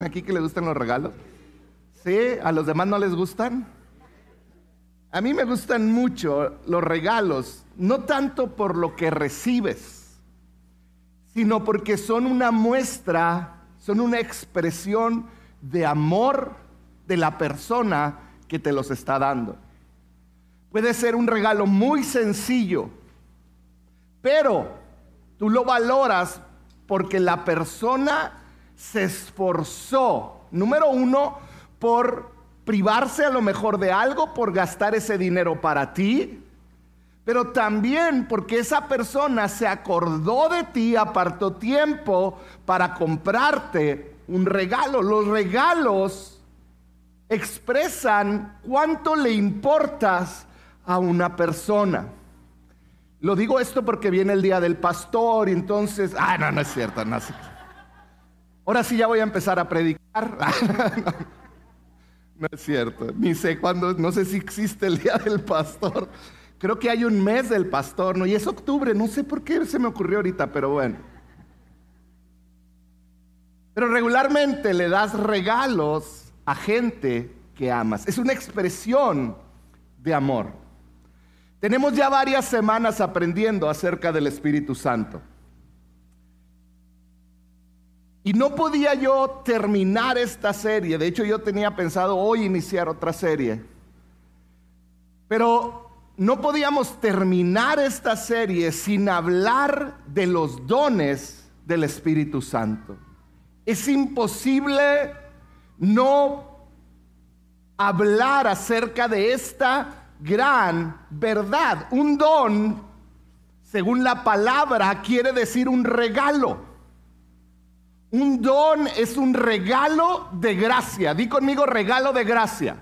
aquí que le gustan los regalos? ¿Sí? ¿A los demás no les gustan? A mí me gustan mucho los regalos, no tanto por lo que recibes, sino porque son una muestra, son una expresión de amor de la persona que te los está dando. Puede ser un regalo muy sencillo, pero tú lo valoras porque la persona se esforzó, número uno, por privarse a lo mejor de algo, por gastar ese dinero para ti, pero también porque esa persona se acordó de ti, apartó tiempo para comprarte un regalo. Los regalos expresan cuánto le importas a una persona. Lo digo esto porque viene el día del pastor y entonces, ah, no, no es cierto, no es cierto. Ahora sí ya voy a empezar a predicar. no, es cierto. Ni sé cuándo, no sé si existe el día del pastor. Creo que hay un mes del pastor, ¿no? Y es octubre, no sé por qué se me ocurrió ahorita, pero bueno. Pero regularmente le das regalos a gente que amas. Es una expresión de amor. Tenemos ya varias semanas aprendiendo acerca del Espíritu Santo. Y no podía yo terminar esta serie. De hecho, yo tenía pensado hoy iniciar otra serie. Pero no podíamos terminar esta serie sin hablar de los dones del Espíritu Santo. Es imposible no hablar acerca de esta gran verdad. Un don, según la palabra, quiere decir un regalo. Un don es un regalo de gracia. Di conmigo regalo de gracia.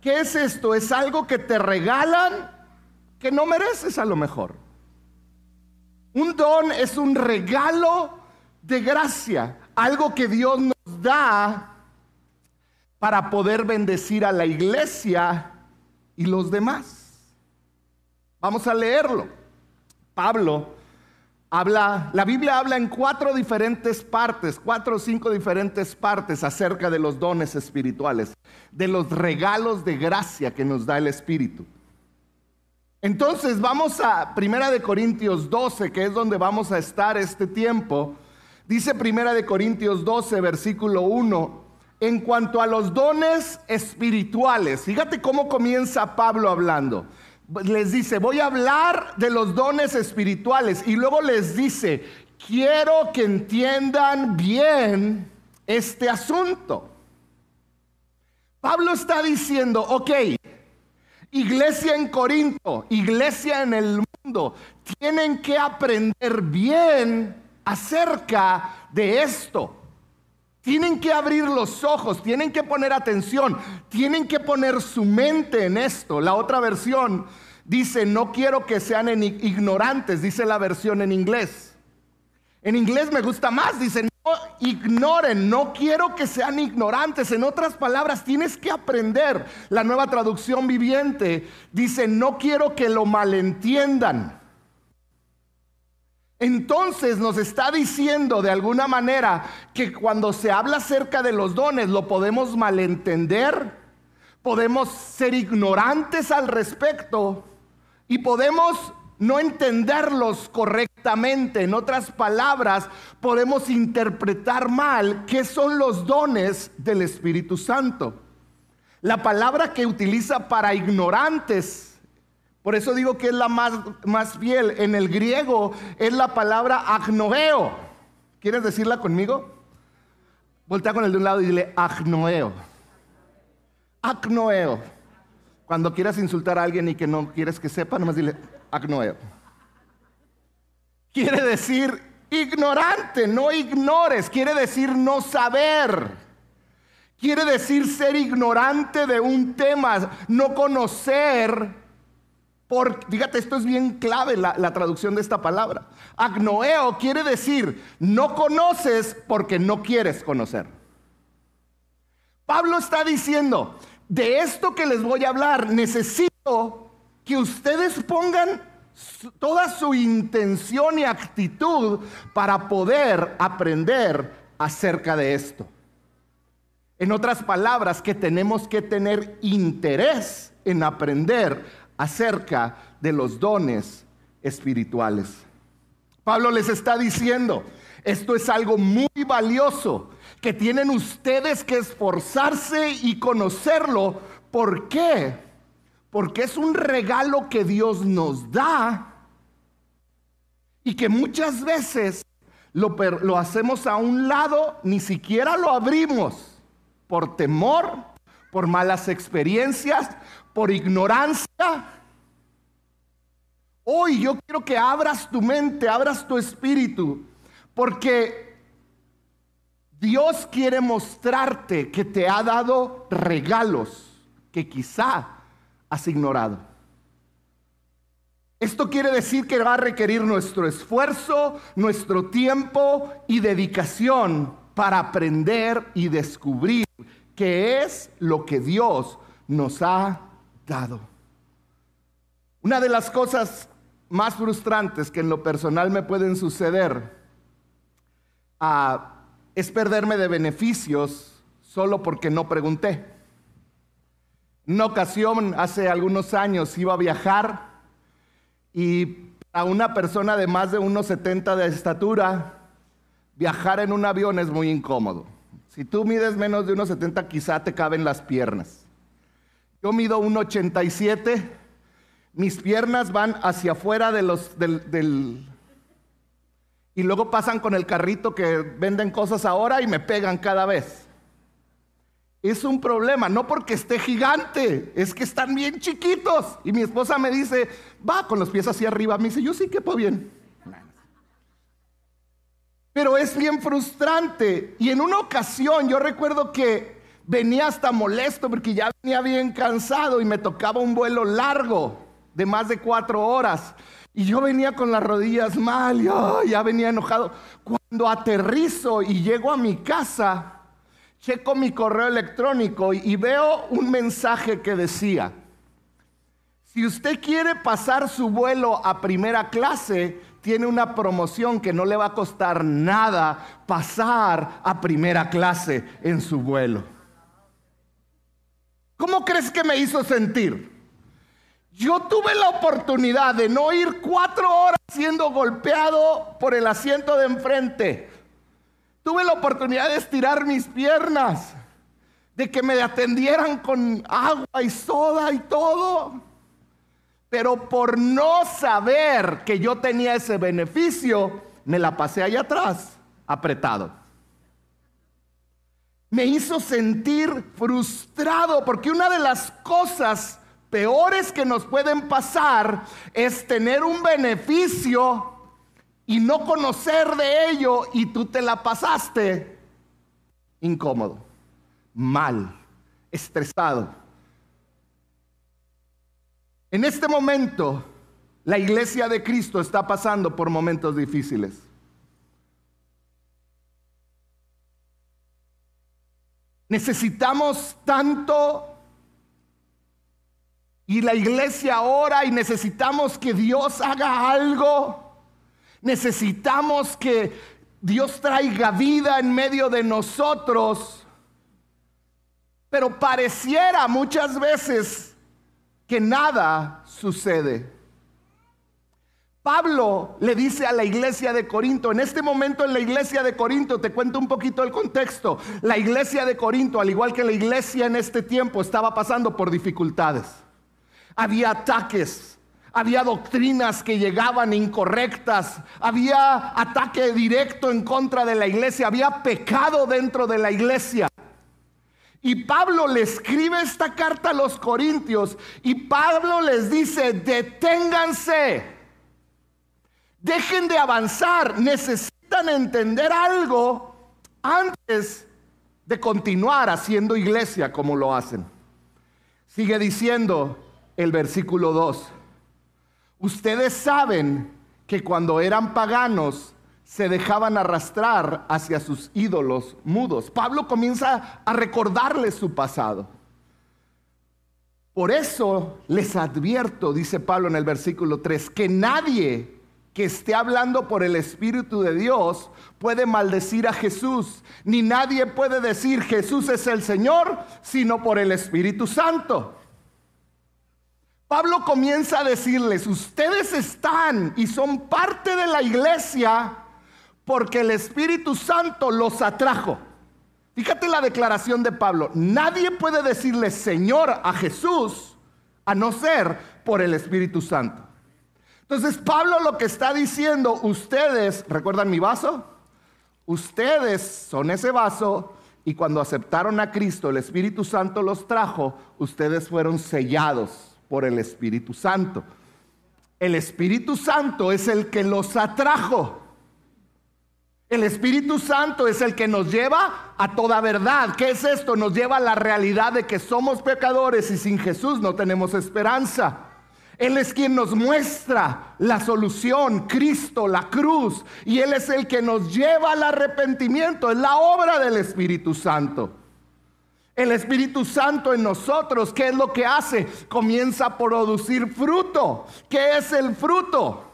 ¿Qué es esto? Es algo que te regalan que no mereces a lo mejor. Un don es un regalo de gracia. Algo que Dios nos da para poder bendecir a la iglesia y los demás. Vamos a leerlo. Pablo habla, la Biblia habla en cuatro diferentes partes, cuatro o cinco diferentes partes acerca de los dones espirituales, de los regalos de gracia que nos da el Espíritu. Entonces vamos a Primera de Corintios 12, que es donde vamos a estar este tiempo. Dice Primera de Corintios 12, versículo 1, en cuanto a los dones espirituales. Fíjate cómo comienza Pablo hablando les dice, voy a hablar de los dones espirituales y luego les dice, quiero que entiendan bien este asunto. Pablo está diciendo, ok, iglesia en Corinto, iglesia en el mundo, tienen que aprender bien acerca de esto. Tienen que abrir los ojos, tienen que poner atención, tienen que poner su mente en esto. La otra versión dice, no quiero que sean ignorantes, dice la versión en inglés. En inglés me gusta más, dice, no ignoren, no quiero que sean ignorantes. En otras palabras, tienes que aprender. La nueva traducción viviente dice, no quiero que lo malentiendan. Entonces nos está diciendo de alguna manera que cuando se habla acerca de los dones lo podemos malentender, podemos ser ignorantes al respecto y podemos no entenderlos correctamente. En otras palabras, podemos interpretar mal qué son los dones del Espíritu Santo. La palabra que utiliza para ignorantes por eso digo que es la más, más fiel. En el griego es la palabra agnoeo. ¿Quieres decirla conmigo? Voltea con el de un lado y dile agnoeo. Agnoeo. Cuando quieras insultar a alguien y que no quieres que sepa, nomás dile agnoeo. Quiere decir ignorante, no ignores. Quiere decir no saber. Quiere decir ser ignorante de un tema, no conocer fíjate, esto es bien clave la, la traducción de esta palabra. Agnoeo quiere decir, no conoces porque no quieres conocer. Pablo está diciendo, de esto que les voy a hablar, necesito que ustedes pongan toda su intención y actitud para poder aprender acerca de esto. En otras palabras, que tenemos que tener interés en aprender acerca de los dones espirituales. Pablo les está diciendo, esto es algo muy valioso que tienen ustedes que esforzarse y conocerlo. ¿Por qué? Porque es un regalo que Dios nos da y que muchas veces lo, lo hacemos a un lado, ni siquiera lo abrimos por temor, por malas experiencias, por ignorancia. Hoy yo quiero que abras tu mente, abras tu espíritu, porque Dios quiere mostrarte que te ha dado regalos que quizá has ignorado. Esto quiere decir que va a requerir nuestro esfuerzo, nuestro tiempo y dedicación para aprender y descubrir qué es lo que Dios nos ha Una de las cosas más frustrantes que en lo personal me pueden suceder ah, es perderme de beneficios solo porque no pregunté. En una ocasión, hace algunos años, iba a viajar y a una persona de más de unos 70 de estatura, viajar en un avión es muy incómodo. Si tú mides menos de 1,70 quizá te caben las piernas. Yo mido 1,87, mis piernas van hacia afuera de los, del, Y luego pasan con el carrito que venden cosas ahora y me pegan cada vez. Es un problema, no porque esté gigante, es que están bien chiquitos. Y mi esposa me dice, va con los pies hacia arriba. Me dice, yo sí que puedo bien. Pero es bien frustrante. Y en una ocasión yo recuerdo que venía hasta molesto porque ya venía bien cansado y me tocaba un vuelo largo de más de cuatro horas. Y yo venía con las rodillas mal, y ya venía enojado. Cuando aterrizo y llego a mi casa, checo mi correo electrónico y veo un mensaje que decía, si usted quiere pasar su vuelo a primera clase, tiene una promoción que no le va a costar nada pasar a primera clase en su vuelo. ¿Cómo crees que me hizo sentir? Yo tuve la oportunidad de no ir cuatro horas siendo golpeado por el asiento de enfrente. Tuve la oportunidad de estirar mis piernas, de que me atendieran con agua y soda y todo. Pero por no saber que yo tenía ese beneficio, me la pasé allá atrás, apretado. Me hizo sentir frustrado porque una de las cosas peores que nos pueden pasar es tener un beneficio y no conocer de ello y tú te la pasaste incómodo, mal, estresado. En este momento, la iglesia de Cristo está pasando por momentos difíciles. Necesitamos tanto y la iglesia ora y necesitamos que Dios haga algo. Necesitamos que Dios traiga vida en medio de nosotros. Pero pareciera muchas veces que nada sucede. Pablo le dice a la iglesia de Corinto, en este momento en la iglesia de Corinto, te cuento un poquito el contexto, la iglesia de Corinto, al igual que la iglesia en este tiempo, estaba pasando por dificultades. Había ataques, había doctrinas que llegaban incorrectas, había ataque directo en contra de la iglesia, había pecado dentro de la iglesia. Y Pablo le escribe esta carta a los corintios y Pablo les dice, deténganse, dejen de avanzar, necesitan entender algo antes de continuar haciendo iglesia como lo hacen. Sigue diciendo el versículo 2, ustedes saben que cuando eran paganos, se dejaban arrastrar hacia sus ídolos mudos. Pablo comienza a recordarles su pasado. Por eso les advierto, dice Pablo en el versículo 3, que nadie que esté hablando por el Espíritu de Dios puede maldecir a Jesús, ni nadie puede decir Jesús es el Señor, sino por el Espíritu Santo. Pablo comienza a decirles, ustedes están y son parte de la iglesia porque el Espíritu Santo los atrajo. Fíjate la declaración de Pablo, nadie puede decirle Señor a Jesús a no ser por el Espíritu Santo. Entonces Pablo lo que está diciendo, ustedes, ¿recuerdan mi vaso? Ustedes son ese vaso y cuando aceptaron a Cristo, el Espíritu Santo los trajo, ustedes fueron sellados por el Espíritu Santo. El Espíritu Santo es el que los atrajo. El Espíritu Santo es el que nos lleva a toda verdad. ¿Qué es esto? Nos lleva a la realidad de que somos pecadores y sin Jesús no tenemos esperanza. Él es quien nos muestra la solución, Cristo, la cruz. Y Él es el que nos lleva al arrepentimiento. Es la obra del Espíritu Santo. El Espíritu Santo en nosotros, ¿qué es lo que hace? Comienza a producir fruto. ¿Qué es el fruto?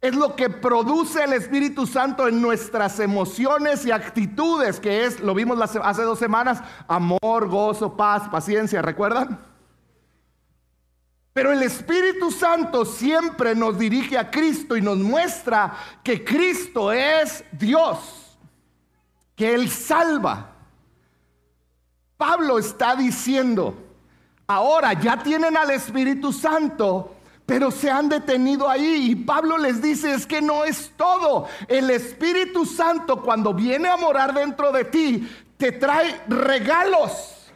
Es lo que produce el Espíritu Santo en nuestras emociones y actitudes, que es, lo vimos hace dos semanas, amor, gozo, paz, paciencia, ¿recuerdan? Pero el Espíritu Santo siempre nos dirige a Cristo y nos muestra que Cristo es Dios, que Él salva. Pablo está diciendo, ahora ya tienen al Espíritu Santo, pero se han detenido ahí. Y Pablo les dice, es que no es todo. El Espíritu Santo cuando viene a morar dentro de ti, te trae regalos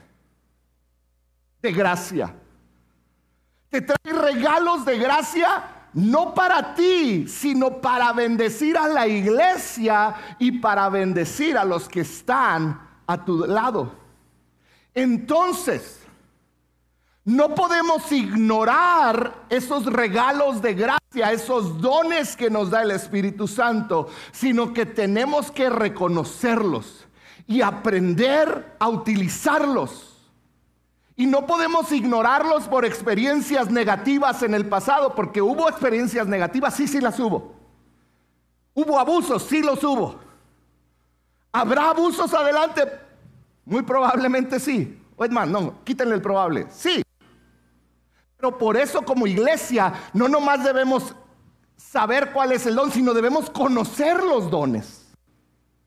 de gracia te trae regalos de gracia no para ti, sino para bendecir a la iglesia y para bendecir a los que están a tu lado. Entonces, no podemos ignorar esos regalos de gracia, esos dones que nos da el Espíritu Santo, sino que tenemos que reconocerlos y aprender a utilizarlos. Y no podemos ignorarlos por experiencias negativas en el pasado, porque hubo experiencias negativas, sí, sí las hubo. Hubo abusos, sí los hubo. ¿Habrá abusos adelante? Muy probablemente sí. O no, quítenle el probable. Sí. Pero por eso como iglesia no nomás debemos saber cuál es el don, sino debemos conocer los dones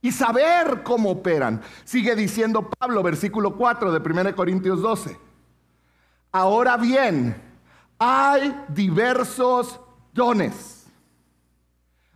y saber cómo operan. Sigue diciendo Pablo, versículo 4 de 1 Corintios 12. Ahora bien, hay diversos dones.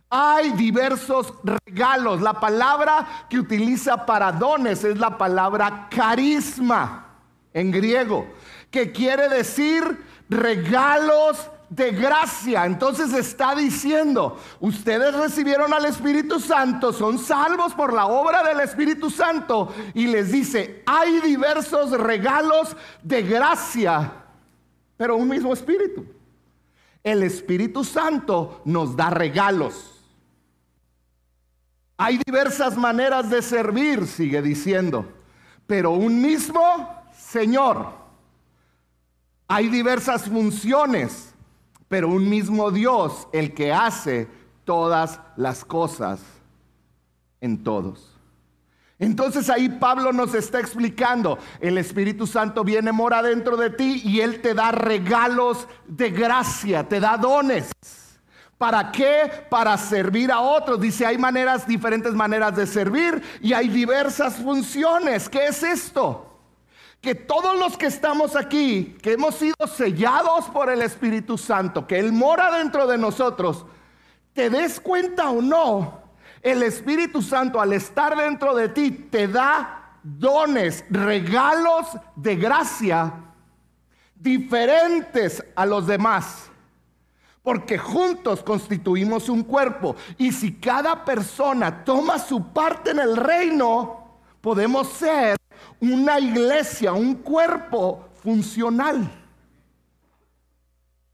Hay diversos regalos. La palabra que utiliza para dones es la palabra carisma en griego, que quiere decir regalos de gracia. Entonces está diciendo, ustedes recibieron al Espíritu Santo, son salvos por la obra del Espíritu Santo. Y les dice, hay diversos regalos de gracia, pero un mismo Espíritu. El Espíritu Santo nos da regalos. Hay diversas maneras de servir, sigue diciendo, pero un mismo Señor. Hay diversas funciones pero un mismo Dios el que hace todas las cosas en todos. Entonces ahí Pablo nos está explicando, el Espíritu Santo viene, mora dentro de ti y Él te da regalos de gracia, te da dones. ¿Para qué? Para servir a otros. Dice, hay maneras, diferentes maneras de servir y hay diversas funciones. ¿Qué es esto? Que todos los que estamos aquí, que hemos sido sellados por el Espíritu Santo, que Él mora dentro de nosotros, te des cuenta o no, el Espíritu Santo al estar dentro de ti te da dones, regalos de gracia diferentes a los demás. Porque juntos constituimos un cuerpo. Y si cada persona toma su parte en el reino, podemos ser una iglesia, un cuerpo funcional.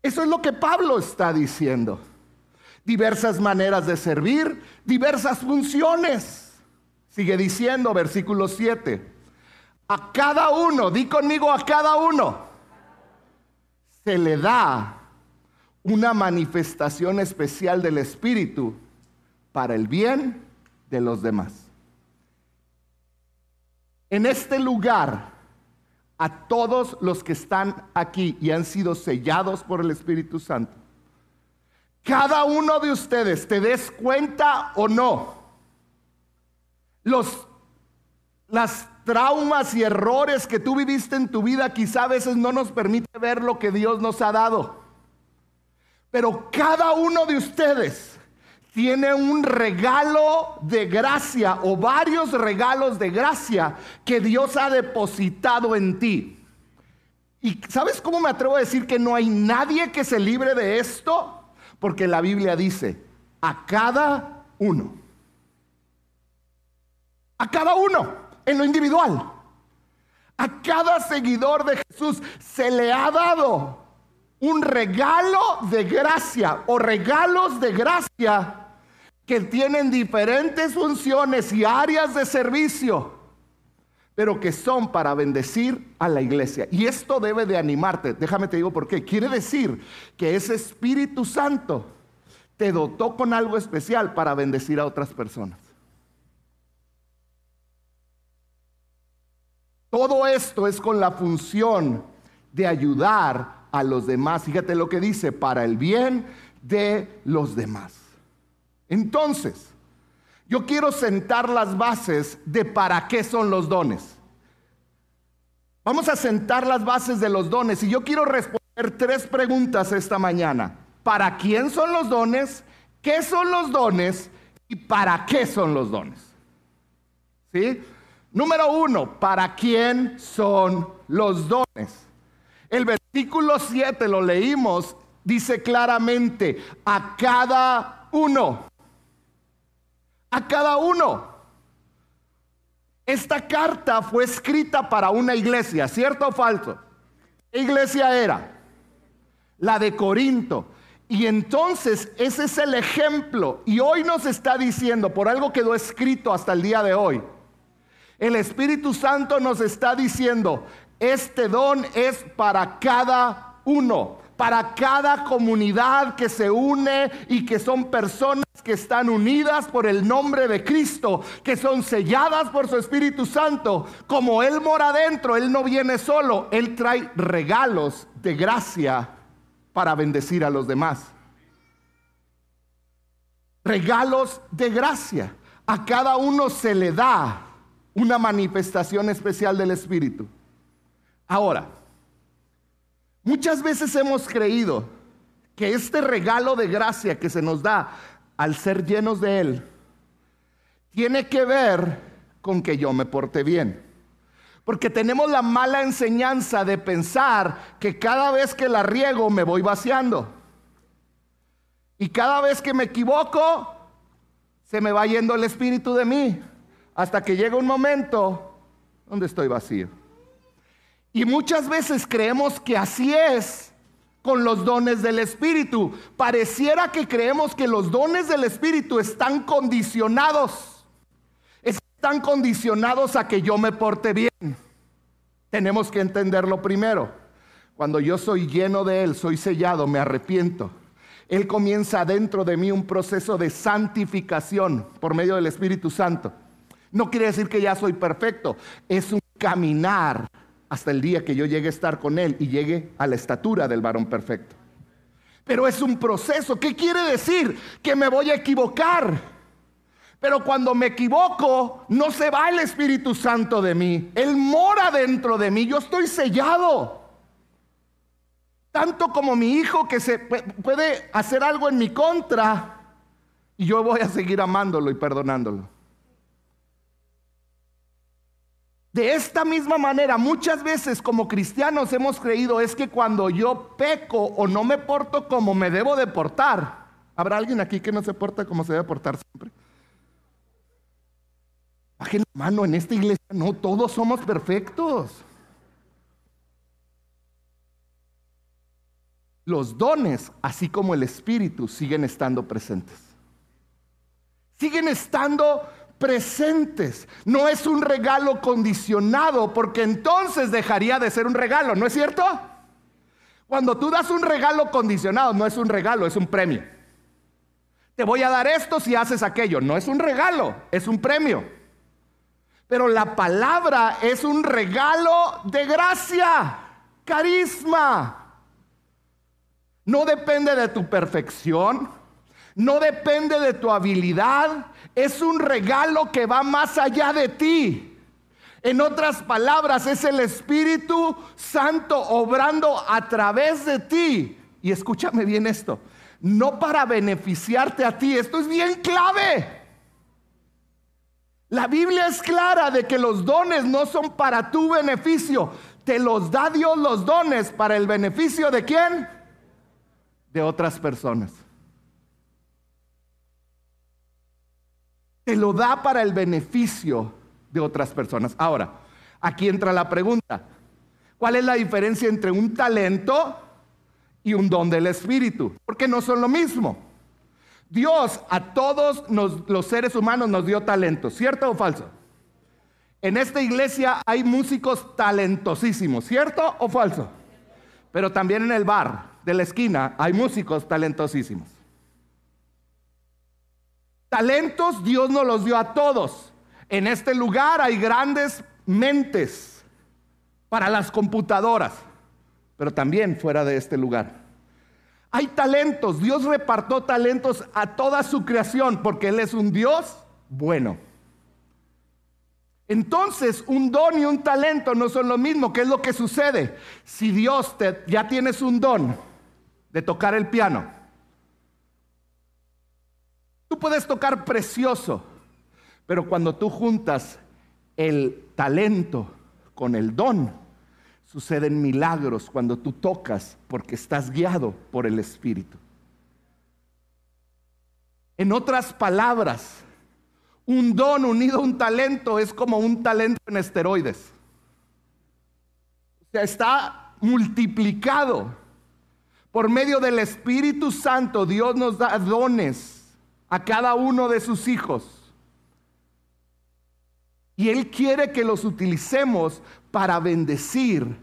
Eso es lo que Pablo está diciendo. Diversas maneras de servir, diversas funciones. Sigue diciendo, versículo 7. A cada uno, di conmigo a cada uno, se le da una manifestación especial del Espíritu para el bien de los demás. En este lugar, a todos los que están aquí y han sido sellados por el Espíritu Santo, cada uno de ustedes, te des cuenta o no, los, las traumas y errores que tú viviste en tu vida quizá a veces no nos permite ver lo que Dios nos ha dado. Pero cada uno de ustedes tiene un regalo de gracia o varios regalos de gracia que Dios ha depositado en ti. ¿Y sabes cómo me atrevo a decir que no hay nadie que se libre de esto? Porque la Biblia dice, a cada uno. A cada uno, en lo individual. A cada seguidor de Jesús se le ha dado un regalo de gracia o regalos de gracia que tienen diferentes funciones y áreas de servicio, pero que son para bendecir a la iglesia. Y esto debe de animarte. Déjame te digo por qué. Quiere decir que ese Espíritu Santo te dotó con algo especial para bendecir a otras personas. Todo esto es con la función de ayudar a los demás. Fíjate lo que dice, para el bien de los demás. Entonces, yo quiero sentar las bases de para qué son los dones. Vamos a sentar las bases de los dones y yo quiero responder tres preguntas esta mañana. ¿Para quién son los dones? ¿Qué son los dones? ¿Y para qué son los dones? ¿Sí? Número uno, ¿para quién son los dones? El versículo 7 lo leímos, dice claramente, a cada uno, a cada uno. Esta carta fue escrita para una iglesia, ¿cierto o falso? ¿Qué iglesia era? La de Corinto. Y entonces ese es el ejemplo. Y hoy nos está diciendo, por algo quedó escrito hasta el día de hoy, el Espíritu Santo nos está diciendo, este don es para cada uno, para cada comunidad que se une y que son personas que están unidas por el nombre de Cristo, que son selladas por su Espíritu Santo. Como Él mora adentro, Él no viene solo, Él trae regalos de gracia para bendecir a los demás. Regalos de gracia. A cada uno se le da una manifestación especial del Espíritu. Ahora, muchas veces hemos creído que este regalo de gracia que se nos da al ser llenos de Él tiene que ver con que yo me porte bien. Porque tenemos la mala enseñanza de pensar que cada vez que la riego me voy vaciando. Y cada vez que me equivoco, se me va yendo el espíritu de mí. Hasta que llega un momento donde estoy vacío. Y muchas veces creemos que así es con los dones del Espíritu. Pareciera que creemos que los dones del Espíritu están condicionados. Están condicionados a que yo me porte bien. Tenemos que entenderlo primero. Cuando yo soy lleno de Él, soy sellado, me arrepiento. Él comienza dentro de mí un proceso de santificación por medio del Espíritu Santo. No quiere decir que ya soy perfecto, es un caminar hasta el día que yo llegue a estar con Él y llegue a la estatura del varón perfecto. Pero es un proceso. ¿Qué quiere decir? Que me voy a equivocar. Pero cuando me equivoco, no se va el Espíritu Santo de mí. Él mora dentro de mí. Yo estoy sellado. Tanto como mi hijo que se puede hacer algo en mi contra y yo voy a seguir amándolo y perdonándolo. De esta misma manera, muchas veces como cristianos hemos creído es que cuando yo peco o no me porto como me debo de portar, ¿habrá alguien aquí que no se porta como se debe portar siempre? Bajen la mano, en esta iglesia no, todos somos perfectos. Los dones, así como el Espíritu, siguen estando presentes. Siguen estando presentes. No es un regalo condicionado porque entonces dejaría de ser un regalo, ¿no es cierto? Cuando tú das un regalo condicionado, no es un regalo, es un premio. Te voy a dar esto si haces aquello. No es un regalo, es un premio. Pero la palabra es un regalo de gracia, carisma. No depende de tu perfección, no depende de tu habilidad, es un regalo que va más allá de ti. En otras palabras, es el Espíritu Santo obrando a través de ti. Y escúchame bien esto, no para beneficiarte a ti, esto es bien clave. La Biblia es clara de que los dones no son para tu beneficio, te los da Dios los dones para el beneficio de quién? De otras personas. Te lo da para el beneficio de otras personas. Ahora, aquí entra la pregunta. ¿Cuál es la diferencia entre un talento y un don del Espíritu? Porque no son lo mismo. Dios a todos los seres humanos nos dio talentos, ¿cierto o falso? En esta iglesia hay músicos talentosísimos, ¿cierto o falso? Pero también en el bar de la esquina hay músicos talentosísimos. Talentos Dios nos los dio a todos. En este lugar hay grandes mentes para las computadoras, pero también fuera de este lugar. Hay talentos, Dios repartió talentos a toda su creación porque Él es un Dios bueno. Entonces, un don y un talento no son lo mismo. ¿Qué es lo que sucede? Si Dios te, ya tienes un don de tocar el piano, tú puedes tocar precioso, pero cuando tú juntas el talento con el don, suceden milagros cuando tú tocas porque estás guiado por el Espíritu. En otras palabras, un don unido a un talento es como un talento en esteroides. O sea, está multiplicado. Por medio del Espíritu Santo, Dios nos da dones a cada uno de sus hijos. Y Él quiere que los utilicemos para bendecir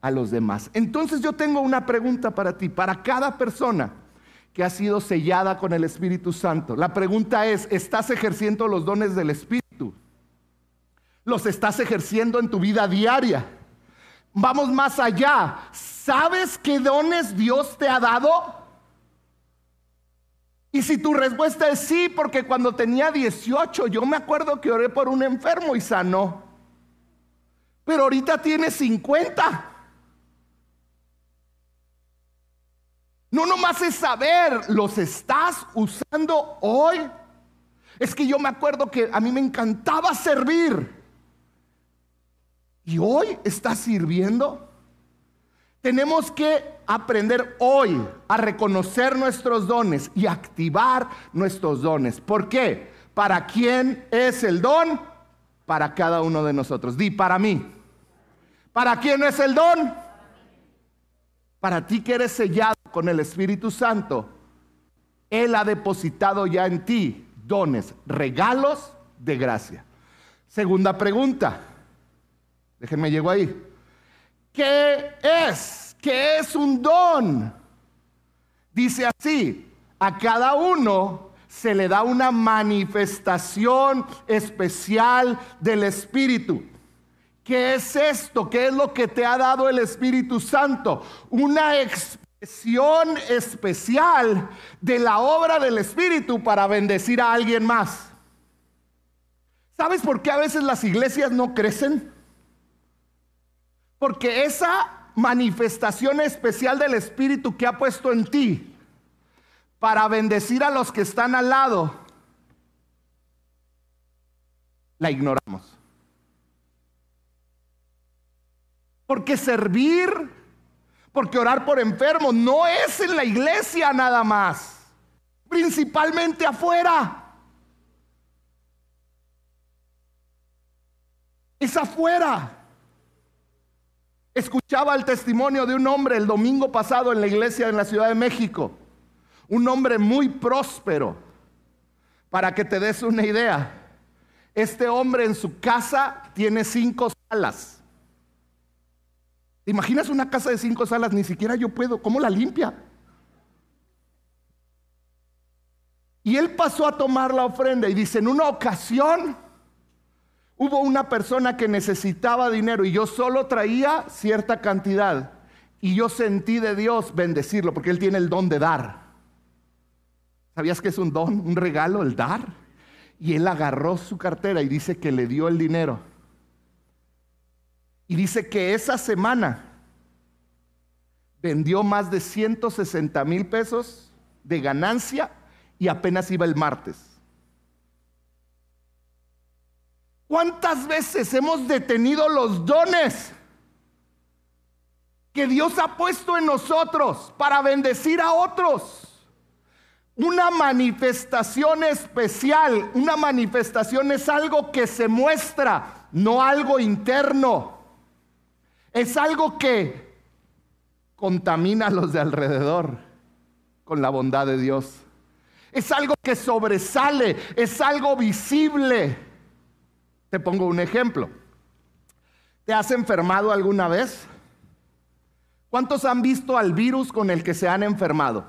a los demás. Entonces yo tengo una pregunta para ti, para cada persona que ha sido sellada con el Espíritu Santo. La pregunta es, ¿estás ejerciendo los dones del Espíritu? ¿Los estás ejerciendo en tu vida diaria? Vamos más allá. ¿Sabes qué dones Dios te ha dado? Y si tu respuesta es sí, porque cuando tenía 18, yo me acuerdo que oré por un enfermo y sanó. Pero ahorita tiene 50. No nomás es saber, ¿los estás usando hoy? Es que yo me acuerdo que a mí me encantaba servir. ¿Y hoy estás sirviendo? Tenemos que aprender hoy a reconocer nuestros dones y activar nuestros dones. ¿Por qué? ¿Para quién es el don? Para cada uno de nosotros. Di, para mí. ¿Para quién es el don? Para ti que eres sellado con el Espíritu Santo. Él ha depositado ya en ti dones, regalos de gracia. Segunda pregunta. Déjenme llego ahí. ¿Qué es? Que es un don. Dice así, a cada uno se le da una manifestación especial del Espíritu. ¿Qué es esto? ¿Qué es lo que te ha dado el Espíritu Santo? Una expresión especial de la obra del Espíritu para bendecir a alguien más. ¿Sabes por qué a veces las iglesias no crecen? Porque esa manifestación especial del Espíritu que ha puesto en ti para bendecir a los que están al lado, la ignoramos. Porque servir, porque orar por enfermos, no es en la iglesia nada más, principalmente afuera. Es afuera. Escuchaba el testimonio de un hombre el domingo pasado en la iglesia en la Ciudad de México. Un hombre muy próspero. Para que te des una idea, este hombre en su casa tiene cinco salas. ¿Te imaginas una casa de cinco salas? Ni siquiera yo puedo. ¿Cómo la limpia? Y él pasó a tomar la ofrenda y dice, en una ocasión hubo una persona que necesitaba dinero y yo solo traía cierta cantidad. Y yo sentí de Dios bendecirlo porque Él tiene el don de dar. ¿Sabías que es un don, un regalo, el dar? Y Él agarró su cartera y dice que le dio el dinero. Y dice que esa semana vendió más de 160 mil pesos de ganancia y apenas iba el martes. ¿Cuántas veces hemos detenido los dones que Dios ha puesto en nosotros para bendecir a otros? Una manifestación especial, una manifestación es algo que se muestra, no algo interno. Es algo que contamina a los de alrededor con la bondad de Dios. Es algo que sobresale, es algo visible. Te pongo un ejemplo. ¿Te has enfermado alguna vez? ¿Cuántos han visto al virus con el que se han enfermado?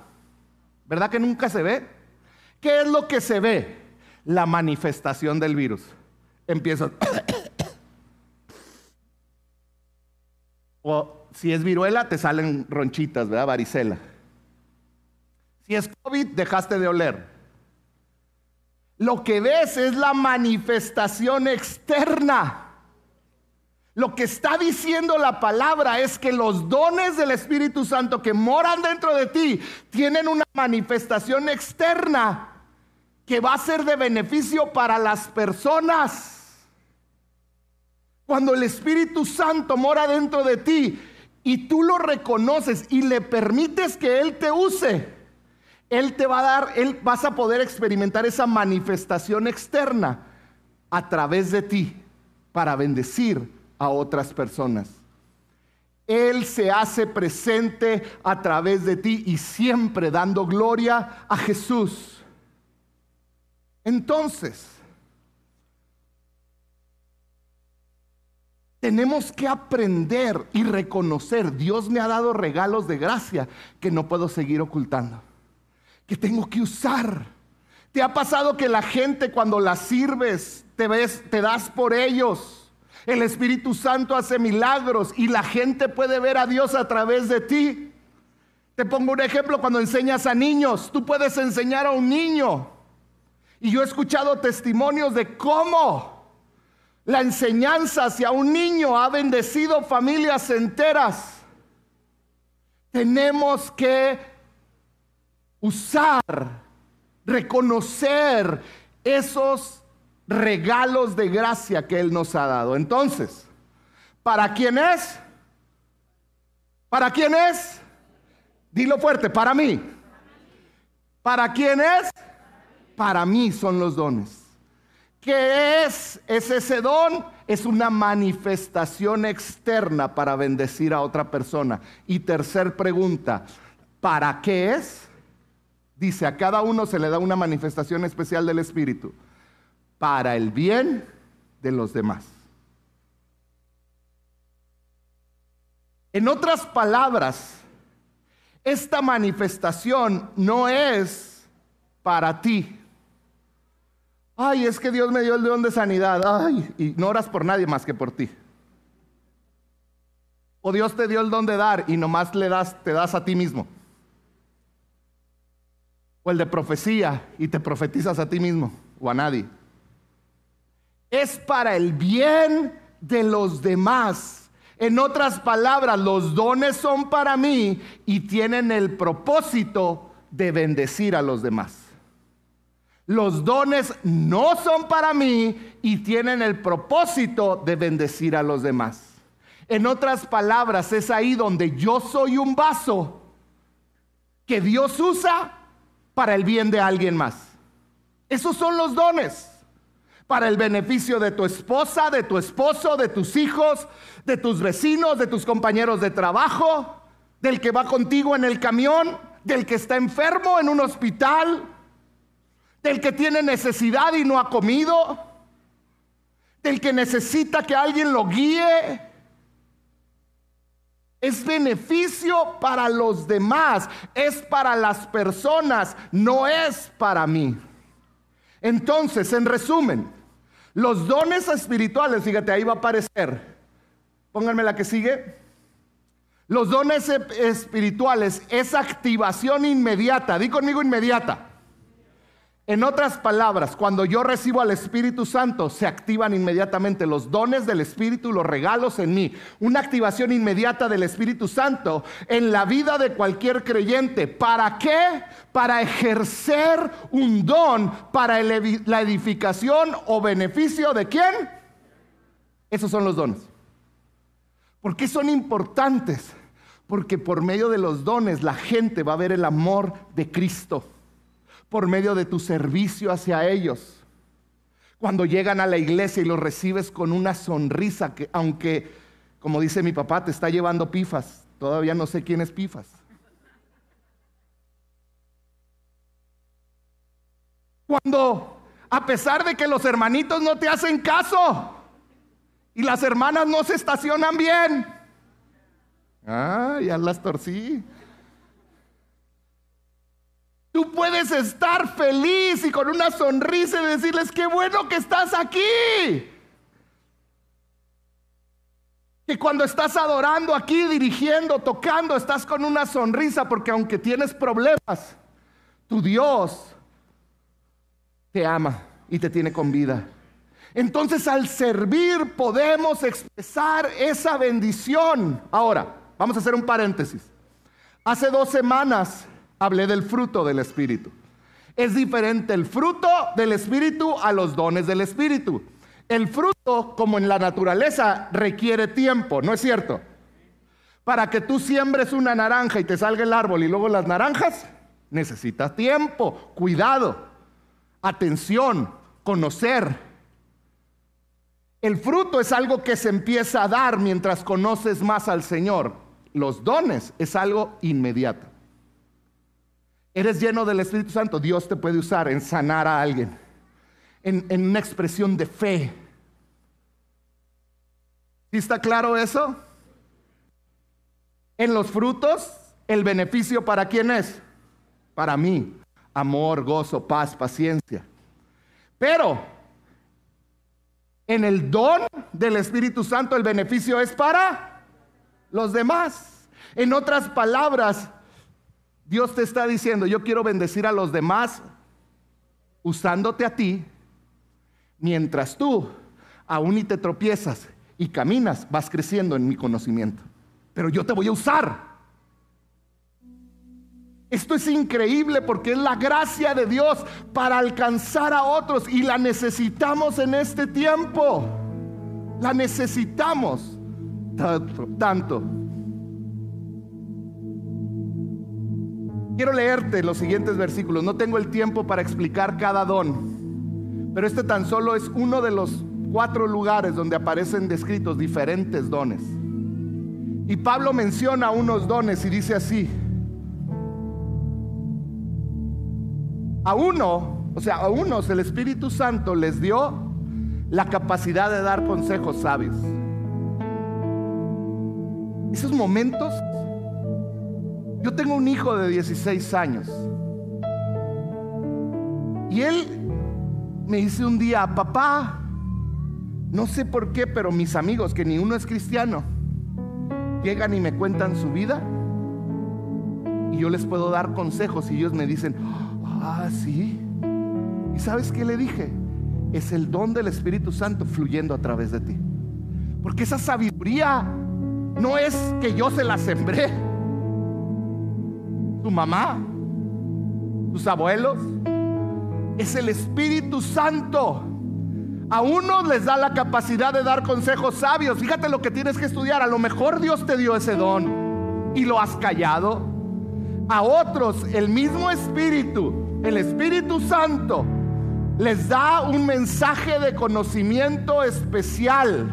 ¿Verdad que nunca se ve? ¿Qué es lo que se ve? La manifestación del virus. Empieza. o si es viruela, te salen ronchitas, ¿verdad? Varicela. Si es COVID, dejaste de oler. Lo que ves es la manifestación externa. Lo que está diciendo la palabra es que los dones del Espíritu Santo que moran dentro de ti tienen una manifestación externa que va a ser de beneficio para las personas. Cuando el Espíritu Santo mora dentro de ti y tú lo reconoces y le permites que Él te use, él te va a dar, Él vas a poder experimentar esa manifestación externa a través de ti para bendecir a otras personas. Él se hace presente a través de ti y siempre dando gloria a Jesús. Entonces, tenemos que aprender y reconocer, Dios me ha dado regalos de gracia que no puedo seguir ocultando que tengo que usar. ¿Te ha pasado que la gente cuando la sirves te ves, te das por ellos? El Espíritu Santo hace milagros y la gente puede ver a Dios a través de ti. Te pongo un ejemplo cuando enseñas a niños. Tú puedes enseñar a un niño. Y yo he escuchado testimonios de cómo la enseñanza hacia un niño ha bendecido familias enteras. Tenemos que usar, reconocer esos regalos de gracia que Él nos ha dado. Entonces, ¿para quién es? ¿Para quién es? Dilo fuerte, para mí. ¿Para quién es? Para mí son los dones. ¿Qué es? Es ese don, es una manifestación externa para bendecir a otra persona. Y tercer pregunta, ¿para qué es? Dice, a cada uno se le da una manifestación especial del Espíritu para el bien de los demás. En otras palabras, esta manifestación no es para ti. Ay, es que Dios me dio el don de sanidad. Ay, y no oras por nadie más que por ti. O Dios te dio el don de dar y nomás le das, te das a ti mismo o el de profecía y te profetizas a ti mismo o a nadie. Es para el bien de los demás. En otras palabras, los dones son para mí y tienen el propósito de bendecir a los demás. Los dones no son para mí y tienen el propósito de bendecir a los demás. En otras palabras, es ahí donde yo soy un vaso que Dios usa para el bien de alguien más. Esos son los dones. Para el beneficio de tu esposa, de tu esposo, de tus hijos, de tus vecinos, de tus compañeros de trabajo, del que va contigo en el camión, del que está enfermo en un hospital, del que tiene necesidad y no ha comido, del que necesita que alguien lo guíe. Es beneficio para los demás, es para las personas, no es para mí. Entonces, en resumen, los dones espirituales, fíjate, ahí va a aparecer. Pónganme la que sigue. Los dones espirituales es activación inmediata. Di conmigo inmediata. En otras palabras, cuando yo recibo al Espíritu Santo, se activan inmediatamente los dones del Espíritu, los regalos en mí. Una activación inmediata del Espíritu Santo en la vida de cualquier creyente. ¿Para qué? Para ejercer un don para la edificación o beneficio de quién? Esos son los dones. ¿Por qué son importantes? Porque por medio de los dones la gente va a ver el amor de Cristo por medio de tu servicio hacia ellos. Cuando llegan a la iglesia y los recibes con una sonrisa que aunque, como dice mi papá, te está llevando pifas, todavía no sé quién es pifas. Cuando, a pesar de que los hermanitos no te hacen caso y las hermanas no se estacionan bien, ah, ya las torcí. Tú puedes estar feliz y con una sonrisa y decirles, qué bueno que estás aquí. Que cuando estás adorando aquí, dirigiendo, tocando, estás con una sonrisa porque aunque tienes problemas, tu Dios te ama y te tiene con vida. Entonces al servir podemos expresar esa bendición. Ahora, vamos a hacer un paréntesis. Hace dos semanas hablé del fruto del Espíritu. Es diferente el fruto del Espíritu a los dones del Espíritu. El fruto, como en la naturaleza, requiere tiempo, ¿no es cierto? Para que tú siembres una naranja y te salga el árbol y luego las naranjas, necesitas tiempo, cuidado, atención, conocer. El fruto es algo que se empieza a dar mientras conoces más al Señor. Los dones es algo inmediato. Eres lleno del Espíritu Santo, Dios te puede usar en sanar a alguien, en, una expresión de fe. ¿Sí está claro eso? En los frutos, el beneficio para quién es? Para mí. Amor, gozo, paz, paciencia. Pero en el don del Espíritu Santo el beneficio es para los demás. En otras palabras, Dios te está diciendo, yo quiero bendecir a los demás usándote a ti, mientras tú aún y te tropiezas y caminas, vas creciendo en mi conocimiento. Pero yo te voy a usar. Esto es increíble porque es la gracia de Dios para alcanzar a otros y la necesitamos en este tiempo. La necesitamos tanto. tanto. Quiero leerte los siguientes versículos. No tengo el tiempo para explicar cada don, pero este tan solo es uno de los cuatro lugares donde aparecen descritos diferentes dones. Y Pablo menciona unos dones y dice así. A uno, o sea, a unos el Espíritu Santo les dio la capacidad de dar consejos sabios. Esos momentos yo tengo un hijo de 16 años. Y él me dice un día, papá, no sé por qué, pero mis amigos, que ni uno es cristiano, llegan y me cuentan su vida y yo les puedo dar consejos y ellos me dicen, ah, sí. ¿Y sabes qué le dije? Es el don del Espíritu Santo fluyendo a través de ti. Porque esa sabiduría no es que yo se la sembré tu mamá, tus abuelos. Es el Espíritu Santo. A unos les da la capacidad de dar consejos sabios. Fíjate lo que tienes que estudiar. A lo mejor Dios te dio ese don y lo has callado. A otros el mismo Espíritu, el Espíritu Santo, les da un mensaje de conocimiento especial.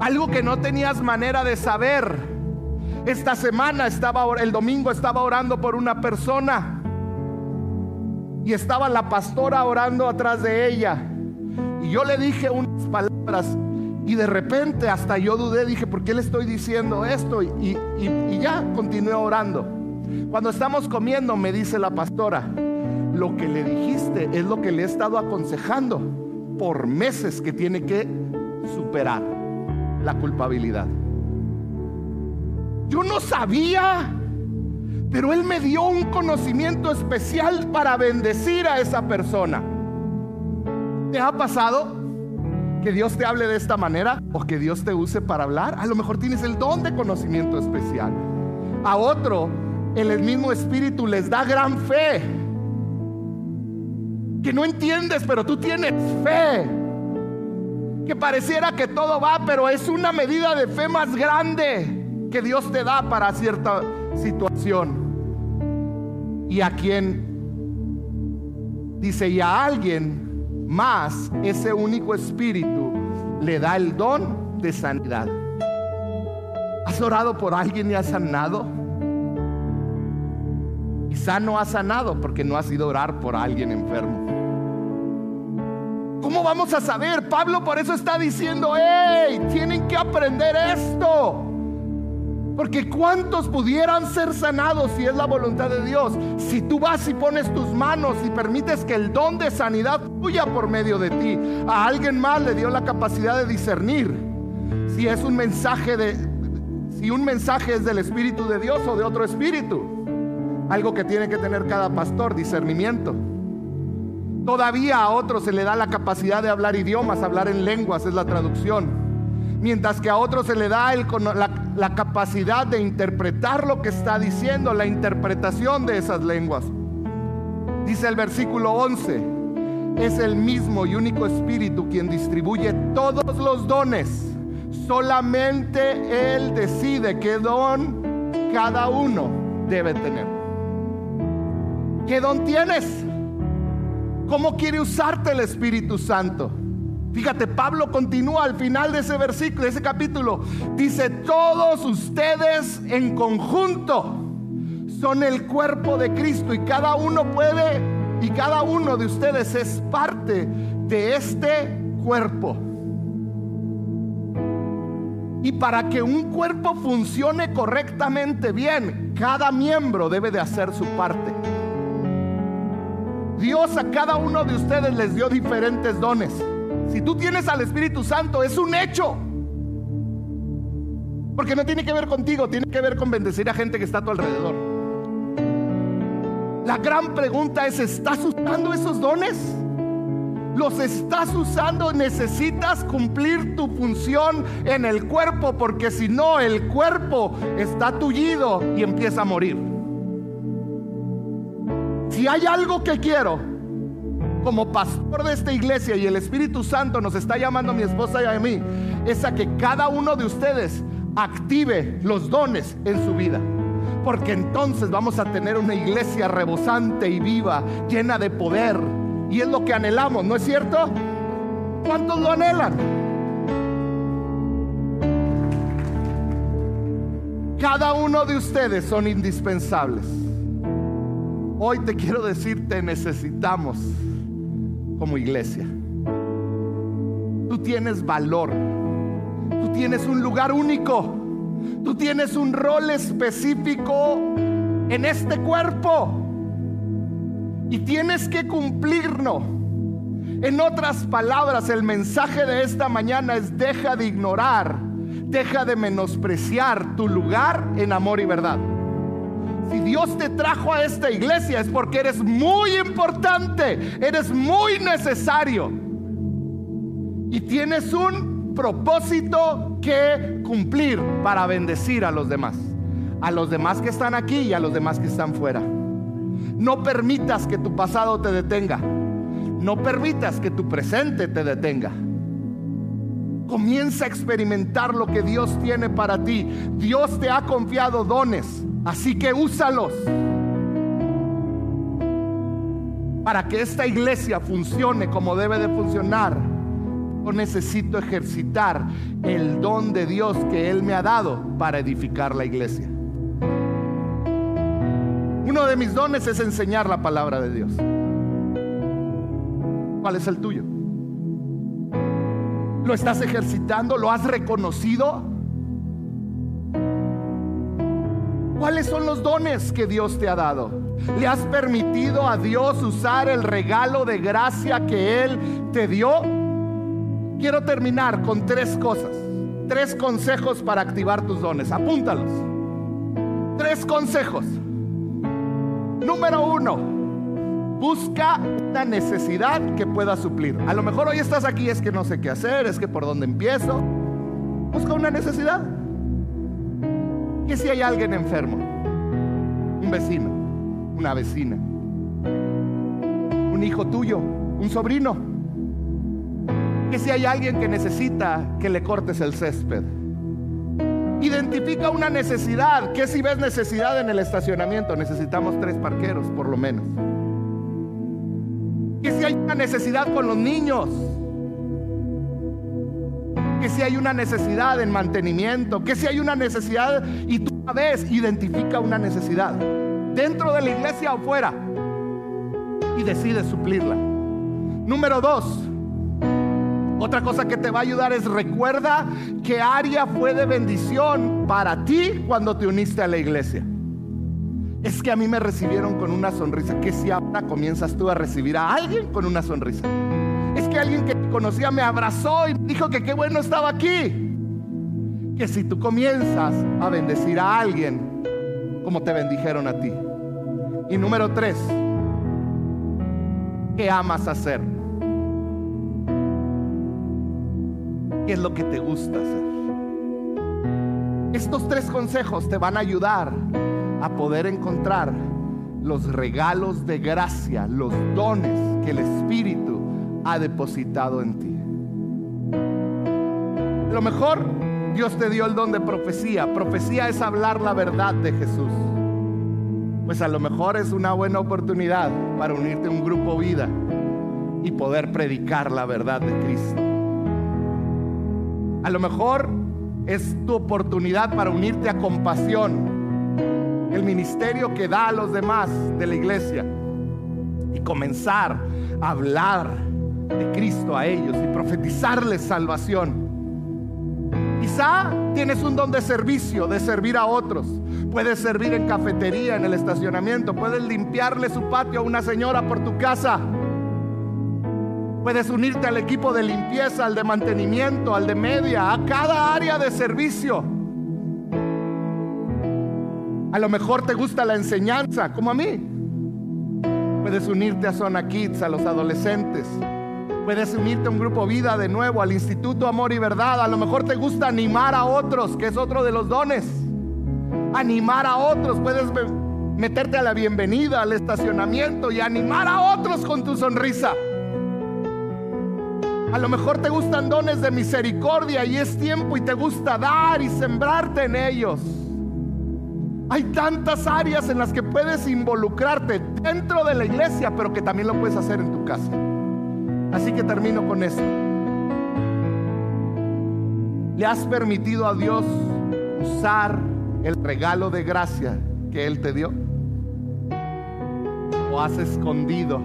Algo que no tenías manera de saber. Esta semana estaba, el domingo estaba orando por una persona y estaba la pastora orando atrás de ella. Y yo le dije unas palabras Y de repente hasta yo dudé, dije, ¿por qué le estoy diciendo esto? Y, y ya continué orando. Cuando estamos comiendo, me dice la pastora, lo que le dijiste es lo que le he estado aconsejando por meses que tiene que superar la culpabilidad. Yo no sabía, pero Él me dio un conocimiento especial para bendecir a esa persona. ¿Te ha pasado que Dios te hable de esta manera o que Dios te use para hablar? A lo mejor tienes el don de conocimiento especial. A otro, el mismo Espíritu les da gran fe. Que no entiendes, pero tú tienes fe que pareciera que todo va, pero es una medida de fe más grande que Dios te da para cierta situación. Y a quien dice, y a alguien más, ese único espíritu le da el don de sanidad. ¿Has orado por alguien y has sanado? Quizá no has sanado porque no has ido a orar por alguien enfermo. ¿Cómo vamos a saber? Pablo por eso está diciendo, hey, tienen que aprender esto. Porque cuántos pudieran ser sanados si es la voluntad de Dios. Si tú vas y pones tus manos y permites que el don de sanidad fluya por medio de ti. A alguien más le dio la capacidad de discernir si es un mensaje de si un mensaje es del espíritu de Dios o de otro espíritu. Algo que tiene que tener cada pastor, discernimiento. Todavía a otros se le da la capacidad de hablar idiomas, hablar en lenguas, es la traducción. Mientras que a otros se le da la, la capacidad de interpretar lo que está diciendo, la interpretación de esas lenguas. Dice el versículo 11, es el mismo y único Espíritu quien distribuye todos los dones. Solamente Él decide qué don cada uno debe tener. ¿Qué don tienes? ¿Cómo quiere usarte el Espíritu Santo? Fíjate, Pablo continúa al final de ese versículo, de ese capítulo. Dice, todos ustedes en conjunto son el cuerpo de Cristo y cada uno puede, y cada uno de ustedes es parte de este cuerpo. Y para que un cuerpo funcione correctamente bien, cada miembro debe de hacer su parte. Dios a cada uno de ustedes les dio diferentes dones. Si tú tienes al Espíritu Santo, es un hecho. Porque no tiene que ver contigo, tiene que ver con bendecir a gente que está a tu alrededor. La gran pregunta es, ¿estás usando esos dones? ¿Los estás usando? Necesitas cumplir tu función en el cuerpo porque si no, el cuerpo está tullido y empieza a morir. Si hay algo que quiero como pastor de esta iglesia y el Espíritu Santo nos está llamando mi esposa y a mí, es a que cada uno de ustedes active los dones en su vida. Porque entonces vamos a tener una iglesia rebosante y viva, llena de poder. Y es lo que anhelamos, ¿no es cierto? ¿Cuántos lo anhelan? Cada uno de ustedes son indispensables. Hoy te quiero decir, te necesitamos como iglesia. Tú tienes valor. Tú tienes un lugar único. Tú tienes un rol específico en este cuerpo. Y tienes que cumplirlo. En otras palabras, el mensaje de esta mañana es deja de ignorar, deja de menospreciar tu lugar en amor y verdad. Si Dios te trajo a esta iglesia es porque eres muy importante, eres muy necesario. Y tienes un propósito que cumplir para bendecir a los demás. A los demás que están aquí y a los demás que están fuera. No permitas que tu pasado te detenga. No permitas que tu presente te detenga. Comienza a experimentar lo que Dios tiene para ti. Dios te ha confiado dones. Así que úsalos para que esta iglesia funcione como debe de funcionar. Yo necesito ejercitar el don de Dios que Él me ha dado para edificar la iglesia. Uno de mis dones es enseñar la palabra de Dios. ¿Cuál es el tuyo? ¿Lo estás ejercitando? ¿Lo has reconocido? ¿Cuáles son los dones que Dios te ha dado? ¿Le has permitido a Dios usar el regalo de gracia que Él te dio? Quiero terminar con tres cosas, tres consejos para activar tus dones. Apúntalos. Tres consejos. Número uno, busca una necesidad que pueda suplir. A lo mejor hoy estás aquí, es que no sé qué hacer, es que por dónde empiezo. Busca una necesidad. Que si hay alguien enfermo, un vecino, una vecina, un hijo tuyo, un sobrino, que si hay alguien que necesita que le cortes el césped. Identifica una necesidad. Que si ves necesidad en el estacionamiento, necesitamos tres parqueros por lo menos. Que si hay una necesidad con los niños. Que si hay una necesidad en mantenimiento. Que si hay una necesidad y tú una vez identifica una necesidad dentro de la iglesia o fuera y decide suplirla. Número dos, otra cosa que te va a ayudar es recuerda que área fue de bendición para ti cuando te uniste a la iglesia. Es que a mí me recibieron con una sonrisa. Que si ahora comienzas tú a recibir a alguien con una sonrisa. Es que alguien que conocía me abrazó y dijo que qué bueno estaba aquí. Que si tú comienzas a bendecir a alguien como te bendijeron a ti. Y número tres, ¿qué amas hacer? ¿Qué es lo que te gusta hacer? Estos tres consejos te van a ayudar a poder encontrar los regalos de gracia, los dones que el Espíritu ha depositado en ti. A lo mejor Dios te dio el don de profecía. Profecía es hablar la verdad de Jesús. Pues a lo mejor es una buena oportunidad para unirte a un grupo vida y poder predicar la verdad de Cristo. A lo mejor es tu oportunidad para unirte a compasión, el ministerio que da a los demás de la iglesia, y comenzar a hablar de Cristo a ellos y profetizarles salvación. Quizá tienes un don de servicio, de servir a otros. Puedes servir en cafetería, en el estacionamiento. Puedes limpiarle su patio a una señora por tu casa. Puedes unirte al equipo de limpieza, al de mantenimiento, al de media, a cada área de servicio. A lo mejor te gusta la enseñanza, como a mí. Puedes unirte a Zona Kids, a los adolescentes. Puedes unirte a un grupo vida de nuevo, al Instituto Amor y Verdad. A lo mejor te gusta animar a otros, que es otro de los dones. Animar a otros. Puedes meterte a la bienvenida, al estacionamiento y animar a otros con tu sonrisa. A lo mejor te gustan dones de misericordia y es tiempo y te gusta dar y sembrarte en ellos. Hay tantas áreas en las que puedes involucrarte dentro de la iglesia, pero que también lo puedes hacer en tu casa. Así que termino con esto. ¿Le has permitido a Dios usar el regalo de gracia que Él te dio? ¿O has escondido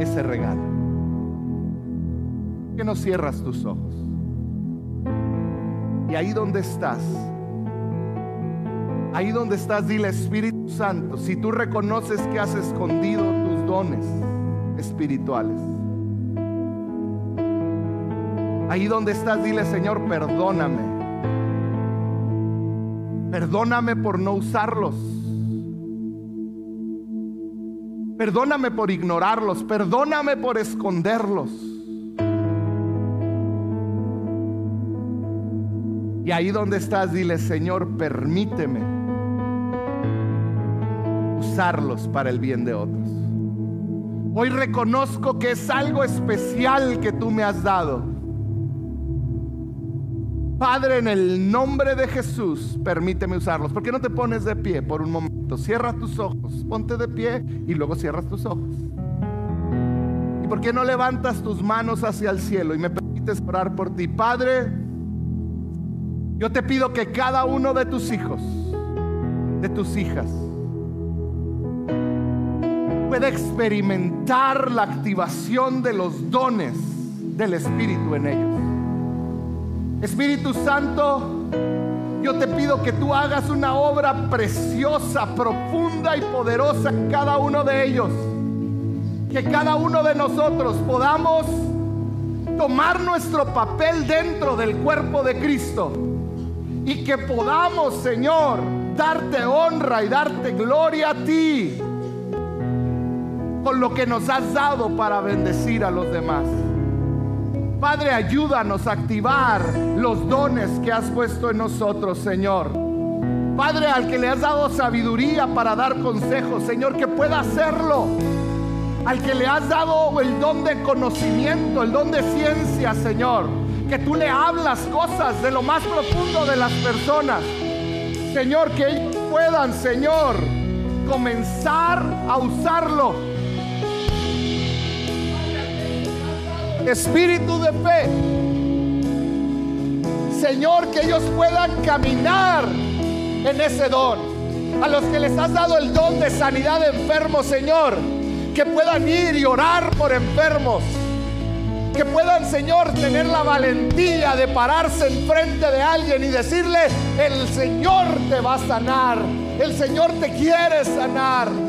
ese regalo? que no cierras tus ojos? Y ahí donde estás, ahí donde estás, dile Espíritu Santo, si tú reconoces que has escondido tus dones espirituales. Ahí donde estás, dile Señor, perdóname. Perdóname por no usarlos. Perdóname por ignorarlos. Perdóname por esconderlos. Y ahí donde estás, dile, Señor, permíteme usarlos para el bien de otros. Hoy reconozco que es algo especial que tú me has dado. Padre, en el nombre de Jesús, permíteme usarlos. ¿Por qué no te pones de pie por un momento? Cierra tus ojos, ponte de pie y luego cierras tus ojos. ¿Y por qué no levantas tus manos hacia el cielo y me permites orar por ti? Padre, yo te pido que cada uno de tus hijos, de tus hijas, pueda experimentar la activación de los dones del Espíritu en ellos. Espíritu Santo, yo te pido que tú hagas una obra preciosa, profunda y poderosa en cada uno de ellos. Que cada uno de nosotros podamos tomar nuestro papel dentro del cuerpo de Cristo. Y que podamos, Señor, darte honra y darte gloria a ti con lo que nos has dado para bendecir a los demás. Padre, ayúdanos a activar los dones que has puesto en nosotros, Señor. Padre, al que le has dado sabiduría para dar consejos, Señor, que pueda hacerlo. Al que le has dado el don de conocimiento, el don de ciencia, Señor. Que tú le hablas cosas de lo más profundo de las personas. Señor, que ellos puedan, Señor, comenzar a usarlo espíritu de fe. Señor, que ellos puedan caminar en ese don. A los que les has dado el don de sanidad de enfermos, Señor, que puedan ir y orar por enfermos. Que puedan, Señor, tener la valentía de pararse enfrente de alguien y decirle, el Señor te va a sanar. El Señor te quiere sanar.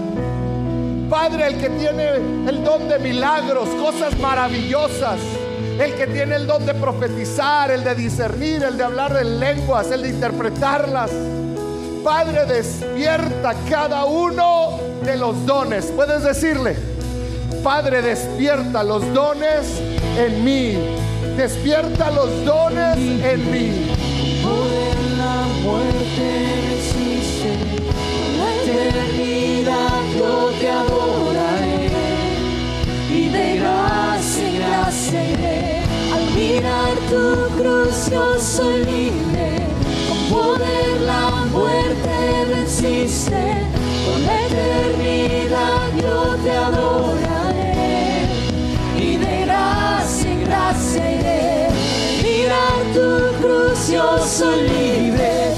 Padre, el que tiene el don de milagros, cosas maravillosas. El que tiene el don de profetizar, el de discernir, el de hablar en lenguas, el de interpretarlas. Padre, despierta cada uno de los dones. Puedes decirle, Padre, despierta los dones en mí. Despierta los dones en mí. Poder la muerte yo te adoraré y de gracia en gracia iré. Al mirar tu cruz yo soy libre, con poder la muerte venciste, con la eternidad yo te adoraré y de gracia en gracia iré. Mirar tu cruz yo soy libre.